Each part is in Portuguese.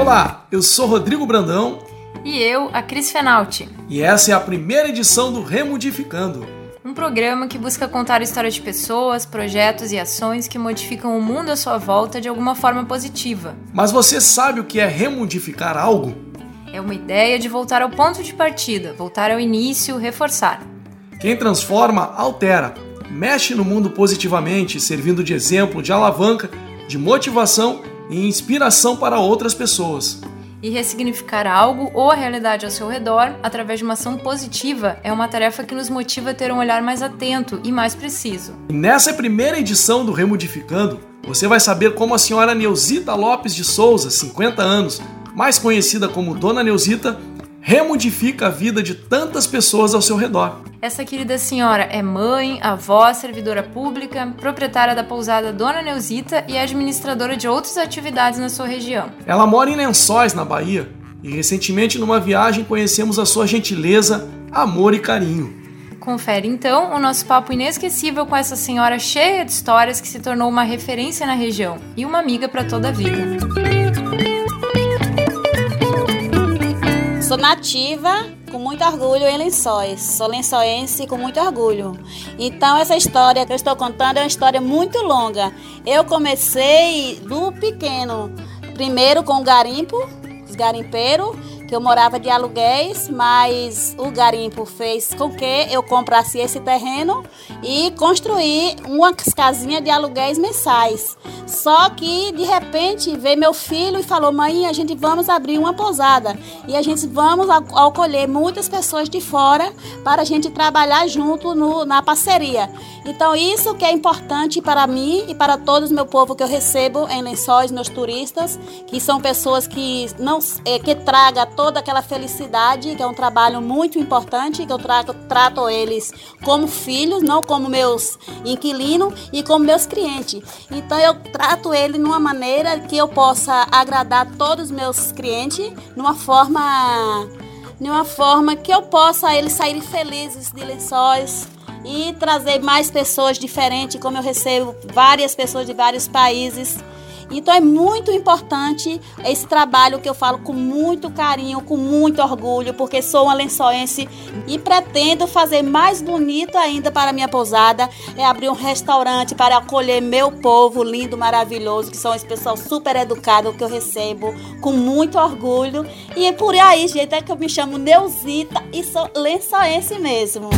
Olá, eu sou Rodrigo Brandão. E eu, a Cris Fenalti. E essa é a primeira edição do Remodificando um programa que busca contar histórias de pessoas, projetos e ações que modificam o mundo à sua volta de alguma forma positiva. Mas você sabe o que é remodificar algo? É uma ideia de voltar ao ponto de partida, voltar ao início, reforçar. Quem transforma, altera. Mexe no mundo positivamente, servindo de exemplo, de alavanca, de motivação e inspiração para outras pessoas. E ressignificar algo ou a realidade ao seu redor através de uma ação positiva é uma tarefa que nos motiva a ter um olhar mais atento e mais preciso. nessa primeira edição do Remodificando, você vai saber como a senhora Neusita Lopes de Souza, 50 anos, mais conhecida como Dona Neusita, remodifica a vida de tantas pessoas ao seu redor. Essa querida senhora é mãe, avó, servidora pública, proprietária da pousada Dona Neusita e administradora de outras atividades na sua região. Ela mora em Lençóis, na Bahia, e recentemente numa viagem conhecemos a sua gentileza, amor e carinho. Confere então o nosso papo inesquecível com essa senhora cheia de histórias que se tornou uma referência na região e uma amiga para toda a vida. Sou nativa muito orgulho em Lençóis. Sou lençoense com muito orgulho. Então essa história que eu estou contando é uma história muito longa. Eu comecei do pequeno, primeiro com o garimpo, os garimpeiros, que eu morava de aluguéis, mas o garimpo fez com que eu comprasse esse terreno e construí uma casinha de aluguéis mensais. Só que de repente veio meu filho e falou: "Mãe, a gente vamos abrir uma pousada e a gente vamos acolher muitas pessoas de fora para a gente trabalhar junto no, na parceria". Então isso que é importante para mim e para todos meu povo que eu recebo em Lençóis, meus turistas, que são pessoas que não é, que traga toda aquela felicidade, que é um trabalho muito importante, que eu trato, trato eles como filhos, não como meus inquilinos e como meus clientes. Então eu trato ele numa maneira que eu possa agradar todos os meus clientes, numa forma, numa forma que eu possa eles saírem felizes de lençóis e trazer mais pessoas diferentes, como eu recebo várias pessoas de vários países então é muito importante esse trabalho que eu falo com muito carinho, com muito orgulho, porque sou uma lençoense e pretendo fazer mais bonito ainda para minha pousada, é abrir um restaurante para acolher meu povo lindo, maravilhoso, que são esse pessoal super educado que eu recebo com muito orgulho. E é por aí, gente, é que eu me chamo Neusita e sou lençoense mesmo.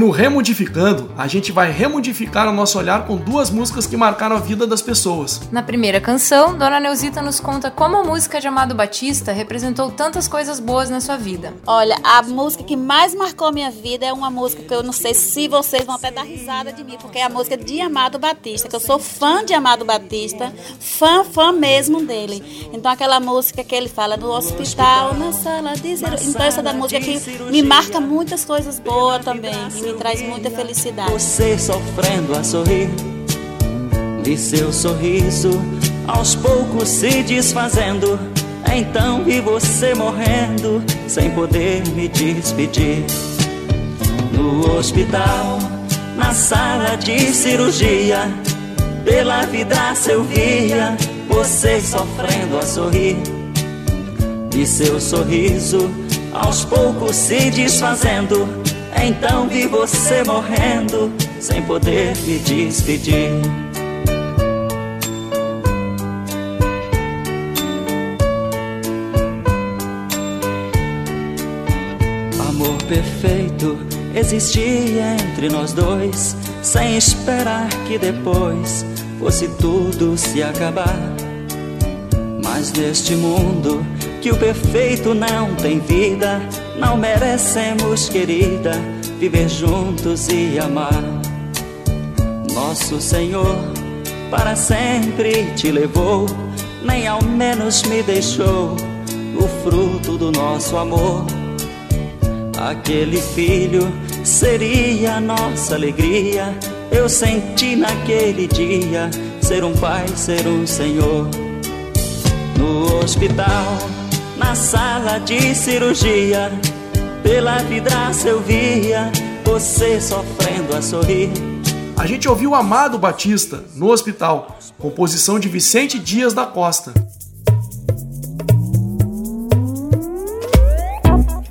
No Remodificando, a gente vai remodificar o nosso olhar com duas músicas que marcaram a vida das pessoas. Na primeira canção, Dona Neusita nos conta como a música de Amado Batista representou tantas coisas boas na sua vida. Olha, a música que mais marcou a minha vida é uma música que eu não sei se vocês vão até dar risada de mim, porque é a música de Amado Batista, que eu sou fã de Amado Batista, fã, fã mesmo dele. Então aquela música que ele fala no hospital, na sala de cirurgia. Então essa da música que me marca muitas coisas boas também traz muita felicidade. Você sofrendo a sorrir, de seu sorriso aos poucos se desfazendo. Então vi você morrendo, sem poder me despedir. No hospital, na sala de cirurgia, pela vidraça eu via você sofrendo a sorrir. De seu sorriso aos poucos se desfazendo então vi você morrendo sem poder me despedir. Amor perfeito existia entre nós dois, sem esperar que depois fosse tudo se acabar. Mas neste mundo que o perfeito não tem vida, não merecemos, querida, viver juntos e amar. Nosso Senhor para sempre te levou, nem ao menos me deixou o fruto do nosso amor. Aquele filho seria a nossa alegria. Eu senti naquele dia ser um pai, ser um senhor. No hospital na sala de cirurgia. Pela vidraça eu via você sofrendo a sorrir. a gente ouviu Amado Batista, no hospital, composição de Vicente Dias da Costa.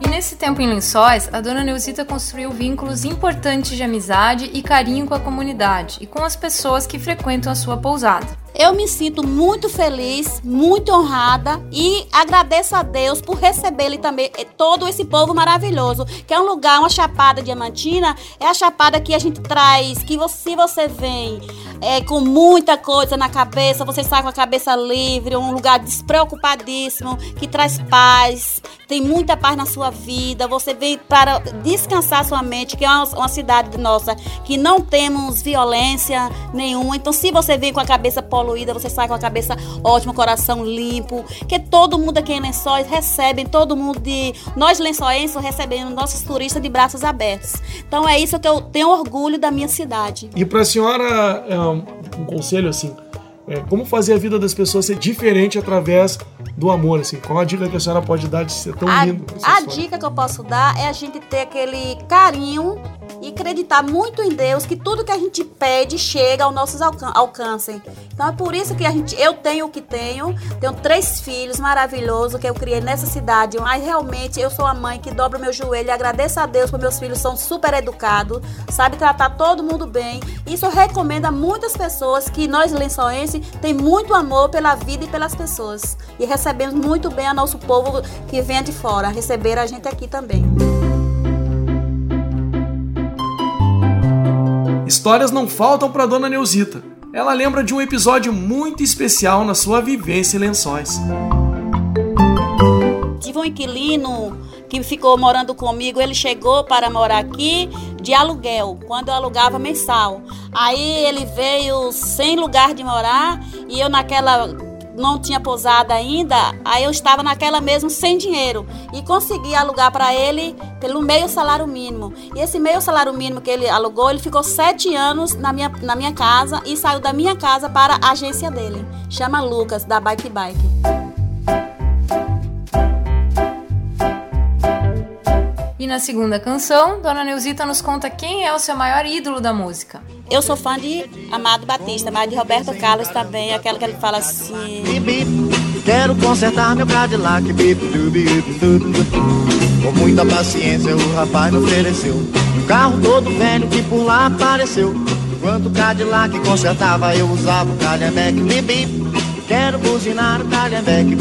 nesse tempo em Lençóis, a dona Neusita construiu vínculos importantes de amizade e carinho com a comunidade e com as pessoas que frequentam a sua pousada. Eu me sinto muito feliz, muito honrada e agradeço a Deus por receber também eh, todo esse povo maravilhoso, que é um lugar, uma chapada diamantina, é a chapada que a gente traz, que você, se você vem é, com muita coisa na cabeça, você sai com a cabeça livre, um lugar despreocupadíssimo, que traz paz, tem muita paz na sua vida, você vem para descansar sua mente, que é uma, uma cidade nossa, que não temos violência nenhuma, então se você vem com a cabeça poluída, você sai com a cabeça ótima, coração limpo, que todo mundo aqui em Lençóis recebe, todo mundo de nós lençóenses recebemos nossos turistas de braços abertos. Então é isso que eu tenho orgulho da minha cidade. E para a senhora, é, um conselho assim, é, como fazer a vida das pessoas ser diferente através do amor, assim? Qual a dica que a senhora pode dar de ser tão a, lindo? A dica que eu posso dar é a gente ter aquele carinho e acreditar muito em Deus que tudo que a gente pede chega ao nosso alcan alcance. Então é por isso que a gente, eu tenho o que tenho, tenho três filhos maravilhosos que eu criei nessa cidade, mas realmente eu sou a mãe que dobra o meu joelho e agradeço a Deus porque meus filhos são super educados, sabe tratar todo mundo bem. Isso eu recomendo a muitas pessoas que nós lençoenses tem muito amor pela vida e pelas pessoas e recebemos muito bem a nosso povo que vem de fora receber a gente aqui também. Histórias não faltam para Dona Neusita. Ela lembra de um episódio muito especial na sua vivência em Lençóis. Tive um inquilino que ficou morando comigo, ele chegou para morar aqui de aluguel, quando eu alugava mensal. Aí ele veio sem lugar de morar e eu naquela não tinha pousada ainda, aí eu estava naquela mesmo sem dinheiro e consegui alugar para ele pelo meio salário mínimo. E esse meio salário mínimo que ele alugou, ele ficou sete anos na minha, na minha casa e saiu da minha casa para a agência dele. Chama Lucas, da Bike Bike. E na segunda canção, Dona Neusita nos conta quem é o seu maior ídolo da música. Eu sou fã de Amado Batista, mas de Roberto Carlos também, aquela que ele fala assim. Quero consertar meu Cadillac, Com muita paciência o rapaz me ofereceu. Um carro todo velho que por lá apareceu. Enquanto o Cadillac consertava eu usava o Calhambeck, Quero buzinar o Calhambeck,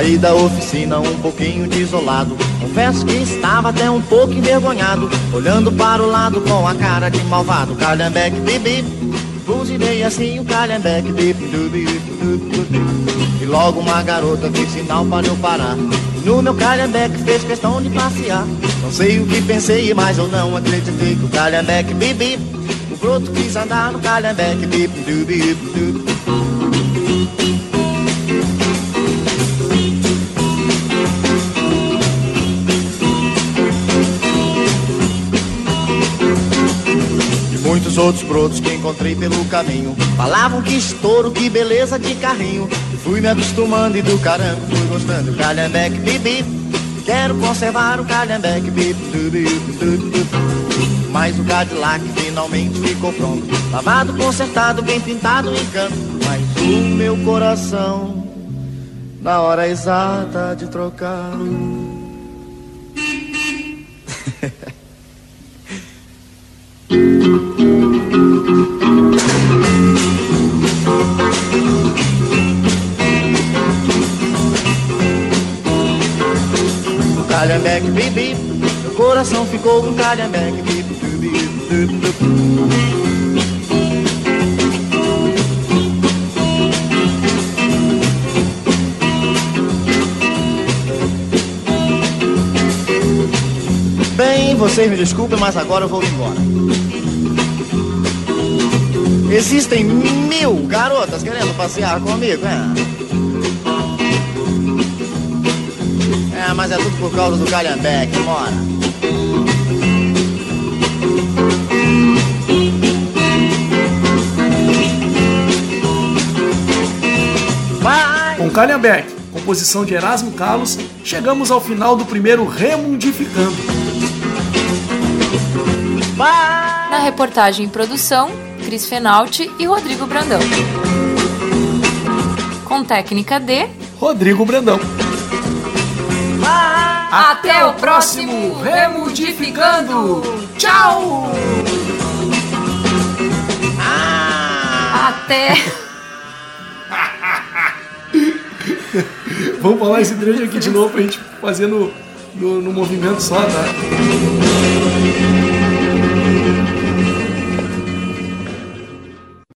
Saí da oficina um pouquinho desolado. Confesso que estava até um pouco envergonhado. Olhando para o lado com a cara de malvado. Calhambeque, bibi. Buzinei assim o calhambeque, bibi, E logo uma garota fez sinal para eu parar. No meu calhambeque fez questão de passear. Não sei o que pensei, mas eu não acreditei que o calhambeque, bibi. O broto quis andar no calhambeque, bibi. Muitos outros brotos que encontrei pelo caminho. Falavam que estouro, que beleza de carrinho. Fui me acostumando e do caramba fui gostando. Calhambeque, bibi. Quero conservar o calhambeque, bibi. Mas o Cadillac finalmente ficou pronto. Lavado, consertado, bem pintado em canto. Mas o meu coração, na hora exata de trocar. calhambeque, bibi. Meu coração ficou com calhambeque, bibi, bibi, Bem, vocês me desculpem, mas agora eu vou embora. Existem mil garotas querendo passear comigo, é? É, mas é tudo por causa do Calhambeque, mora. Com Calhambeque, composição de Erasmo Carlos, chegamos ao final do primeiro Remundificando. Na reportagem e produção, Cris Fenalti e Rodrigo Brandão. Com técnica de Rodrigo Brandão. Até o próximo Remundificando. Tchau! Até. Vamos falar esse trecho aqui de novo pra gente fazer no, no, no movimento só, tá?